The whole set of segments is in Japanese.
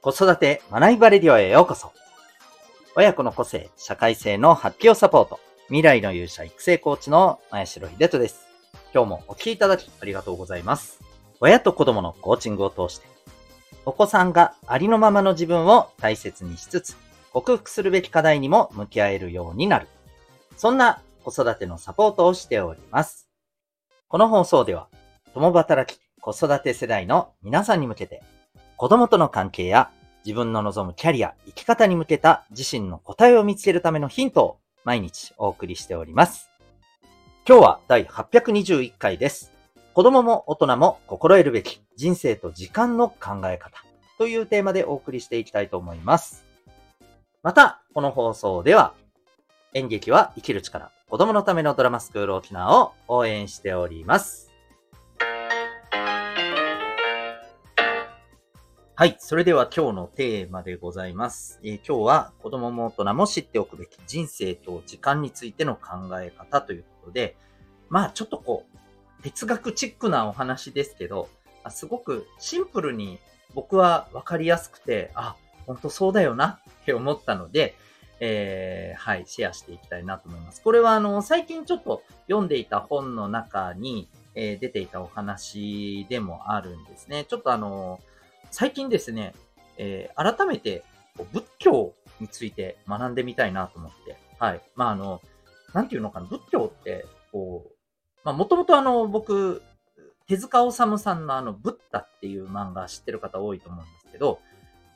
子育て学びバレディオへようこそ。親子の個性、社会性の発揮をサポート。未来の勇者育成コーチの前城秀人です。今日もお聴きいただきありがとうございます。親と子供のコーチングを通して、お子さんがありのままの自分を大切にしつつ、克服するべき課題にも向き合えるようになる。そんな子育てのサポートをしております。この放送では、共働き子育て世代の皆さんに向けて、子供との関係や自分の望むキャリア、生き方に向けた自身の答えを見つけるためのヒントを毎日お送りしております。今日は第821回です。子供も大人も心得るべき人生と時間の考え方というテーマでお送りしていきたいと思います。また、この放送では演劇は生きる力、子供のためのドラマスクール沖縄を応援しております。はい。それでは今日のテーマでございます。えー、今日は子供も大人も知っておくべき人生と時間についての考え方ということで、まあちょっとこう、哲学チックなお話ですけど、すごくシンプルに僕はわかりやすくて、あ、本当そうだよなって思ったので、えー、はい、シェアしていきたいなと思います。これはあの、最近ちょっと読んでいた本の中に、えー、出ていたお話でもあるんですね。ちょっとあの、最近ですね、えー、改めて仏教について学んでみたいなと思って、はい。まあ、あの、なんていうのかな、仏教って、こう、まあ、もともとあの、僕、手塚治虫さんのあの、ブッダっていう漫画知ってる方多いと思うんですけど、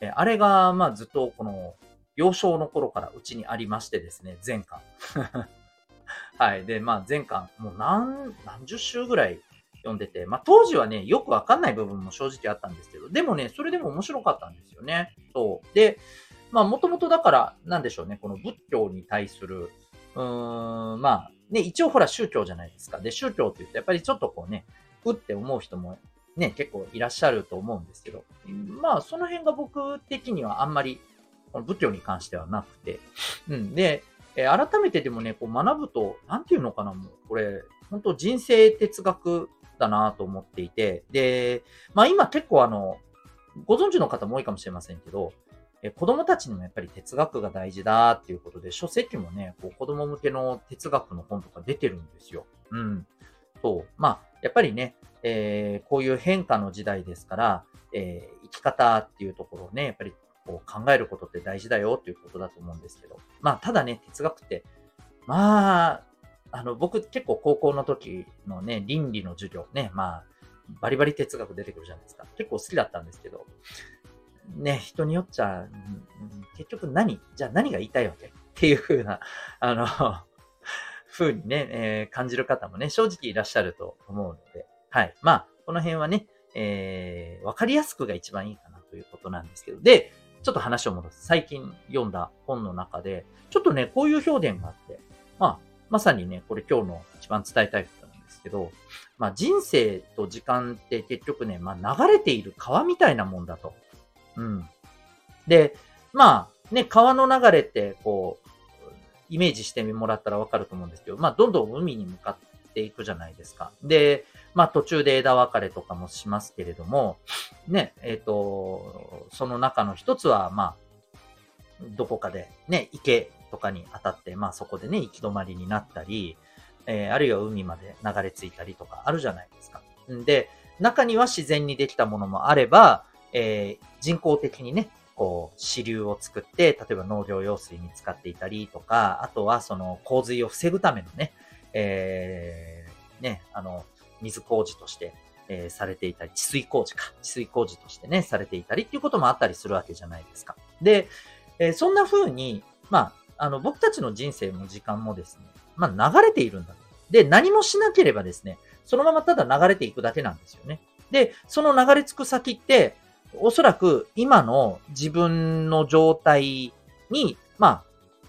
えー、あれが、まあ、ずっとこの、幼少の頃からうちにありましてですね、前巻。はい。で、まあ、前巻、もう何、何十週ぐらい読んでて、まあ当時はね、よくわかんない部分も正直あったんですけど、でもね、それでも面白かったんですよね。そう。で、まあもともとだから、なんでしょうね、この仏教に対する、うーん、まあ、ね、一応ほら宗教じゃないですか。で、宗教って言ってやっぱりちょっとこうね、うって思う人もね、結構いらっしゃると思うんですけど、まあその辺が僕的にはあんまり、この仏教に関してはなくて、うん。で、え改めてでもね、こう学ぶと、なんていうのかな、もう、これ、本当人生哲学だなと思っていて、で、まあ今結構あの、ご存知の方も多いかもしれませんけど、え子供たちにもやっぱり哲学が大事だっていうことで、書籍もね、こう子供向けの哲学の本とか出てるんですよ。うん。そう。まあ、やっぱりね、えー、こういう変化の時代ですから、えー、生き方っていうところをね、やっぱりこう考えることって大事だよっていうことだと思うんですけど、まあ、ただね、哲学って、まあ、あの、僕結構高校の時のね、倫理の授業ね、まあ、バリバリ哲学出てくるじゃないですか。結構好きだったんですけど、ね、人によっちゃ、結局何じゃあ何が言いたいわけ？っていう風な、あの、風にね、えー、感じる方もね、正直いらっしゃると思うので、はい。まあ、この辺はね、えー、わかりやすくが一番いいかなということなんですけど、で、ちょっと話を戻す。最近読んだ本の中で、ちょっとね、こういう表現があって、まあ、まさにね、これ今日の一番伝えたいことなんですけど、まあ人生と時間って結局ね、まあ流れている川みたいなもんだと。うん。で、まあね、川の流れってこう、イメージしてもらったらわかると思うんですけど、まあどんどん海に向かっていくじゃないですか。で、まあ途中で枝分かれとかもしますけれども、ね、えっ、ー、と、その中の一つは、まあ、どこかでね、池とかに当たって、まあそこでね、行き止まりになったり、えー、あるいは海まで流れ着いたりとかあるじゃないですか。で、中には自然にできたものもあれば、えー、人工的にね、こう、支流を作って、例えば農業用水に使っていたりとか、あとはその洪水を防ぐためのね、えー、ね、あの、水工事として、えー、されていたり、治水工事か、治水工事としてね、されていたりっていうこともあったりするわけじゃないですか。で、えー、そんな風に、まあ、あの、僕たちの人生も時間もですね、まあ、流れているんだ。で、何もしなければですね、そのままただ流れていくだけなんですよね。で、その流れ着く先って、おそらく今の自分の状態に、まあ、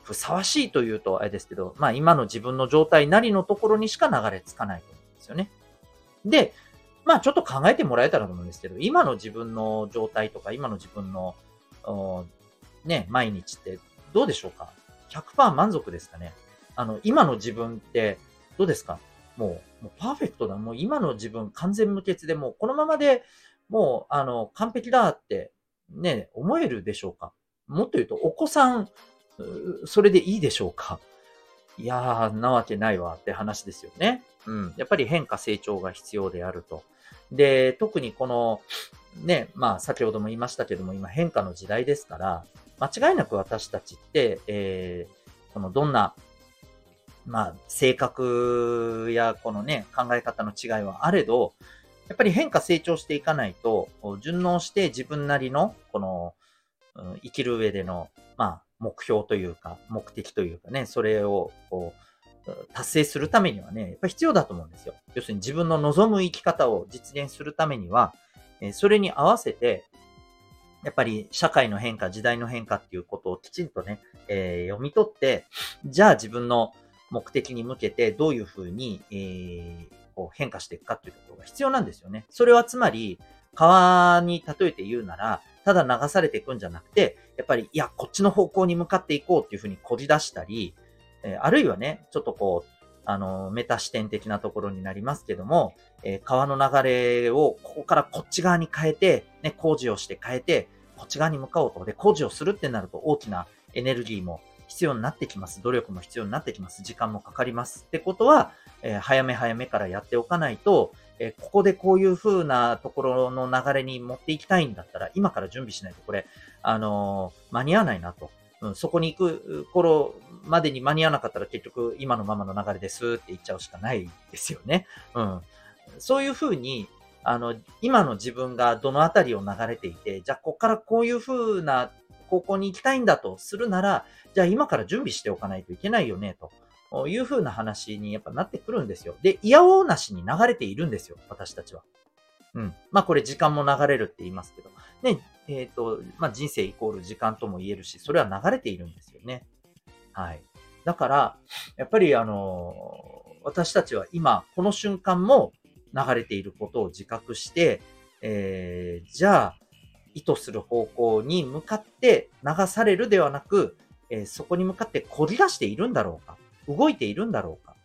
ふさわしいというとあれですけど、まあ今の自分の状態なりのところにしか流れ着かないと思うんですよね。で、まあちょっと考えてもらえたらと思うんですけど、今の自分の状態とか、今の自分の、ね、毎日ってどうでしょうか？100%満足ですかねあの、今の自分ってどうですか？もう、もうパーフェクトだ。もう今の自分完全無欠でもうこのままでもう、あの、完璧だってね、思えるでしょうか？もっと言うと、お子さん、それでいいでしょうか？いやー、なわけないわって話ですよね。うん。やっぱり変化成長が必要であると。で、特にこの、ね、まあ先ほども言いましたけども、今変化の時代ですから、間違いなく私たちって、えー、このどんな、まあ性格やこのね、考え方の違いはあれど、やっぱり変化成長していかないと、順応して自分なりの、この、うん、生きる上での、まあ、目標というか、目的というかね、それを、こう、達成するためにはね、やっぱ必要だと思うんですよ。要するに自分の望む生き方を実現するためには、それに合わせて、やっぱり社会の変化、時代の変化っていうことをきちんとね、えー、読み取って、じゃあ自分の目的に向けてどういうふうに、えー、こう変化していくかっていうところが必要なんですよね。それはつまり、川に例えて言うなら、ただ流されていくんじゃなくて、やっぱり、いや、こっちの方向に向かっていこうっていうふうにこじ出したり、えー、あるいはね、ちょっとこう、あの、メタ視点的なところになりますけども、えー、川の流れをここからこっち側に変えて、ね、工事をして変えて、こっち側に向かおうと。で、工事をするってなると大きなエネルギーも必要になってきます。努力も必要になってきます。時間もかかります。ってことは、えー、早め早めからやっておかないと、えー、ここでこういう風なところの流れに持っていきたいんだったら、今から準備しないとこれ、あの、間に合わないなと。うん、そこに行く頃までに間に合わなかったら結局今のままの流れですって言っちゃうしかないですよね。うん。そういう風に、あの、今の自分がどのあたりを流れていて、じゃあここからこういう風な方向に行きたいんだとするなら、じゃあ今から準備しておかないといけないよね、という風な話にやっぱなってくるんですよ。で、いやおうなしに流れているんですよ、私たちは。うん。まあこれ時間も流れるって言いますけど。ね、えっ、ー、と、まあ人生イコール時間とも言えるし、それは流れているんですよね。はい。だから、やっぱりあの、私たちは今、この瞬間も流れていることを自覚して、えー、じゃあ、意図する方向に向かって流されるではなく、えー、そこに向かってこり出しているんだろうか動いているんだろうか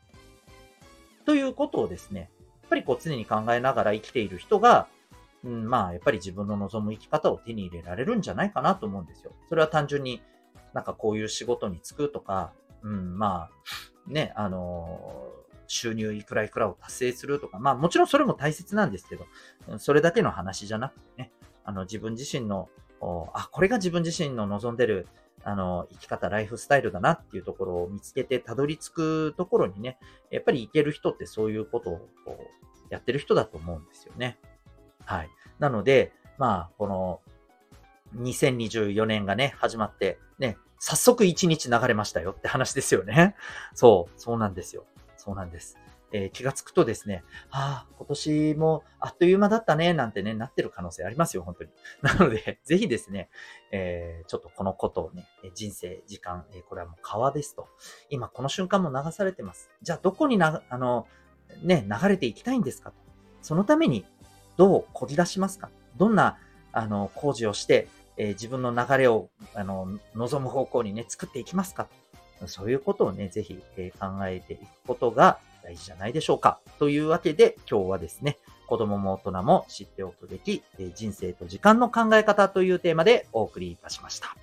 ということをですね、ぱりこう常に考えながら生きている人が、うん、まあ、やっぱり自分の望む生き方を手に入れられるんじゃないかなと思うんですよ。それは単純になんかこういう仕事に就くとか、うん、まあ、ね、あの収入いくらいくらを達成するとか、まあもちろんそれも大切なんですけど、それだけの話じゃなくてね、あの自分自身の、あ、これが自分自身の望んでるあの、生き方、ライフスタイルだなっていうところを見つけてたどり着くところにね、やっぱり行ける人ってそういうことをやってる人だと思うんですよね。はい。なので、まあ、この2024年がね、始まって、ね、早速1日流れましたよって話ですよね。そう、そうなんですよ。そうなんです。えー、気がつくとですね、ああ、今年もあっという間だったね、なんてね、なってる可能性ありますよ、本当に。なので、ぜひですね、えー、ちょっとこのことをね、人生、時間、えー、これはもう川ですと。今この瞬間も流されてます。じゃあどこにな、あの、ね、流れていきたいんですかと。そのためにどうこぎ出しますかどんな、あの、工事をして、え、自分の流れを、あの、望む方向にね、作っていきますかそういうことをね、ぜひ、え、考えていくことが、大事じゃないでしょうか。というわけで今日はですね、子供も大人も知っておくべき人生と時間の考え方というテーマでお送りいたしました。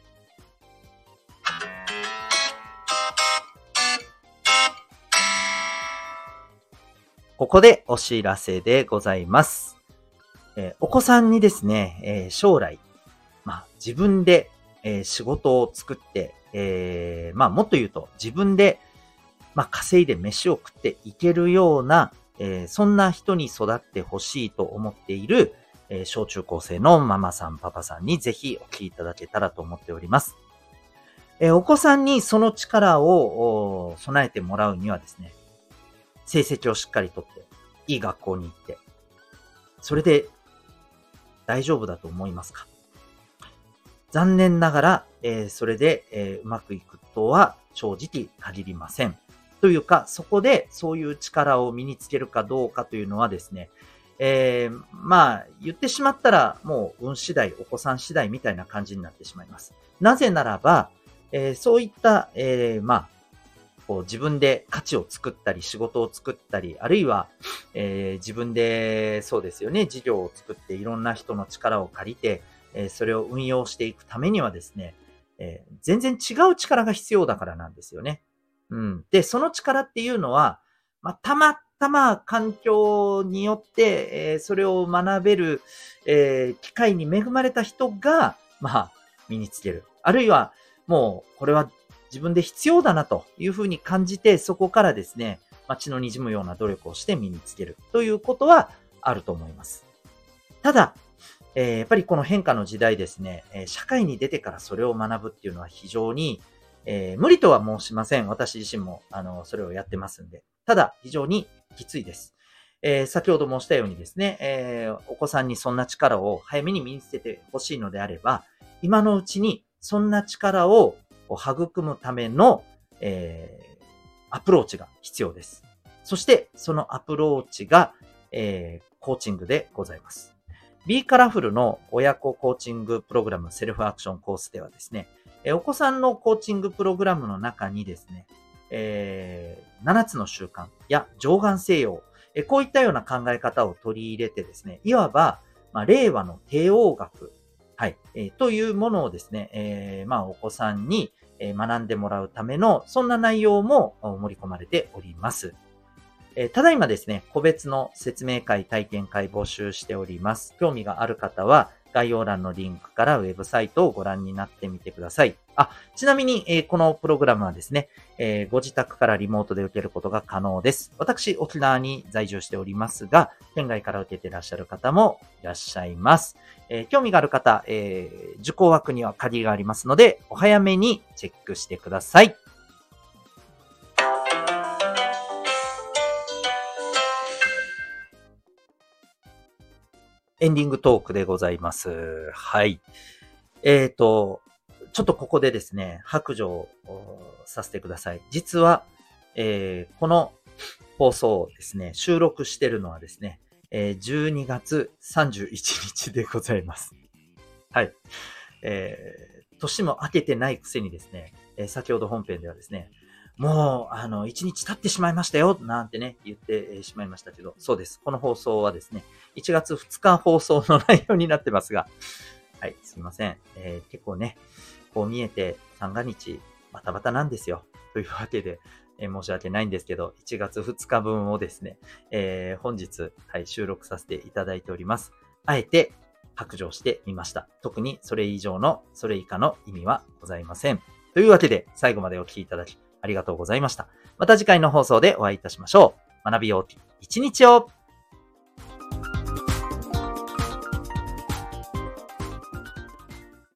ここでお知らせでございます。えー、お子さんにですね、えー、将来、まあ、自分で、えー、仕事を作って、えまあ、もっと言うと自分でまあ、稼いで飯を食っていけるような、えー、そんな人に育ってほしいと思っている、えー、小中高生のママさん、パパさんにぜひお聞きいただけたらと思っております。えー、お子さんにその力を備えてもらうにはですね、成績をしっかりとって、いい学校に行って、それで大丈夫だと思いますか？残念ながら、えー、それで、えー、うまくいくとは正直限りません。というか、そこでそういう力を身につけるかどうかというのはですね、えー、まあ、言ってしまったら、もう運次第、お子さん次第みたいな感じになってしまいます。なぜならば、えー、そういった、えー、まあ、こう自分で価値を作ったり、仕事を作ったり、あるいは、えー、自分で、そうですよね、事業を作っていろんな人の力を借りて、えそれを運用していくためにはですね、え全然違う力が必要だからなんですよね。うん。で、その力っていうのは、まあ、たまたま環境によって、えー、それを学べる、えー、機会に恵まれた人が、まあ、身につける。あるいは、もう、これは自分で必要だなというふうに感じて、そこからですね、まあ血の滲むような努力をして身につけるということはあると思います。ただ、えー、やっぱりこの変化の時代ですね、え社会に出てからそれを学ぶっていうのは非常に、えー、無理とは申しません。私自身も、あの、それをやってますんで。ただ、非常にきついです。えー、先ほど申したようにですね、えー、お子さんにそんな力を早めに身につけてほしいのであれば、今のうちにそんな力を育むための、えー、アプローチが必要です。そして、そのアプローチが、えー、コーチングでございます。B カラフルの親子コーチングプログラムセルフアクションコースではですね、えお子さんのコーチングプログラムの中にですね、えー、7つの習慣や上眼西洋、えこういったような考え方を取り入れてですね、いわば、まあ、令和の帝王学、はい、えー、というものをですね、えー、まあ、お子さんに学んでもらうための、そんな内容も盛り込まれております。えただいまですね、個別の説明会、体験会募集しております。興味がある方は、概要欄のリンクからウェブサイトをご覧になってみてください。あ、ちなみに、えー、このプログラムはですね、えー、ご自宅からリモートで受けることが可能です。私、沖縄に在住しておりますが、県外から受けていらっしゃる方もいらっしゃいます。えー、興味がある方、え受講枠には鍵がありますので、お早めにチェックしてください。エンディングトークでございます。はい。えっ、ー、と、ちょっとここでですね、白状させてください。実は、えー、この放送をですね、収録してるのはですね、えー、12月31日でございます。はい。えー、年も明けてないくせにですね、え、先ほど本編ではですね、もう、あの、1日経ってしまいましたよ、なんてね、言ってしまいましたけど、そうです。この放送はですね、1月2日放送の内容になってますが、はい、すいません。えー、結構ね、こう見えて三が日、バタバタなんですよ。というわけで、えー、申し訳ないんですけど、1月2日分をですね、えー、本日、はい、収録させていただいております。あえて、白状してみました。特にそれ以上の、それ以下の意味はございません。というわけで、最後までお聴きいただき、ありがとうございました。また次回の放送でお会いいたしましょう。学びよう一日を